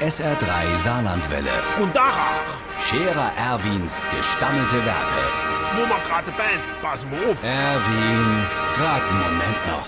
SR3 Saarlandwelle. Und Dach. Scherer Erwins gestammelte Werke. Wo wir gerade bei sind, pass mal auf. Erwin, grad einen Moment noch.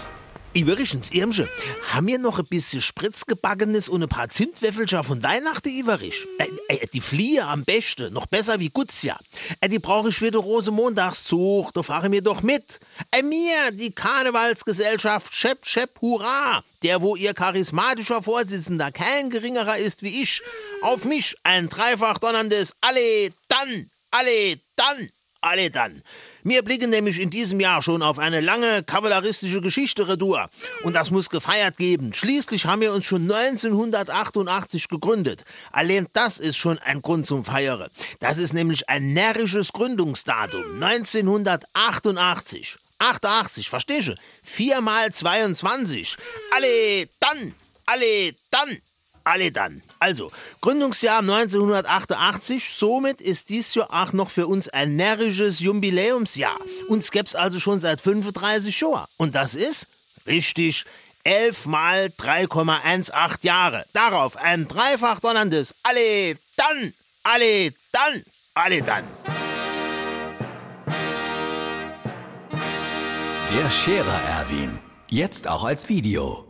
Iverichens Irmsche, haben wir noch ein bisschen Spritzgebackenes und ein paar Zimtwäffelscher von Weihnachten, Iverisch? Äh, äh, die Fliehe am besten, noch besser wie Gutzja. Äh, die brauche ich für den Rosenmontagszug, da fahre mir doch mit. Äh, mir, die Karnevalsgesellschaft Schepp Schepp Hurra, der wo ihr charismatischer Vorsitzender kein geringerer ist wie ich. Auf mich ein dreifach donnerndes Alle dann, alle dann, alle dann. Wir blicken nämlich in diesem Jahr schon auf eine lange kavalleristische Geschichte retour. Und das muss gefeiert geben. Schließlich haben wir uns schon 1988 gegründet. Allein das ist schon ein Grund zum Feiern. Das ist nämlich ein närrisches Gründungsdatum. 1988. 88, verstehst du? 4 mal 22. Alle dann, alle dann alle dann. Also, Gründungsjahr 1988, somit ist dies Jahr auch noch für uns ein närrisches Jubiläumsjahr. Uns gäb's also schon seit 35 Jahren. Und das ist, richtig, 11 mal 3,18 Jahre. Darauf ein dreifach donnerndes Alle dann, alle dann, alle dann. Der Scherer Erwin. Jetzt auch als Video.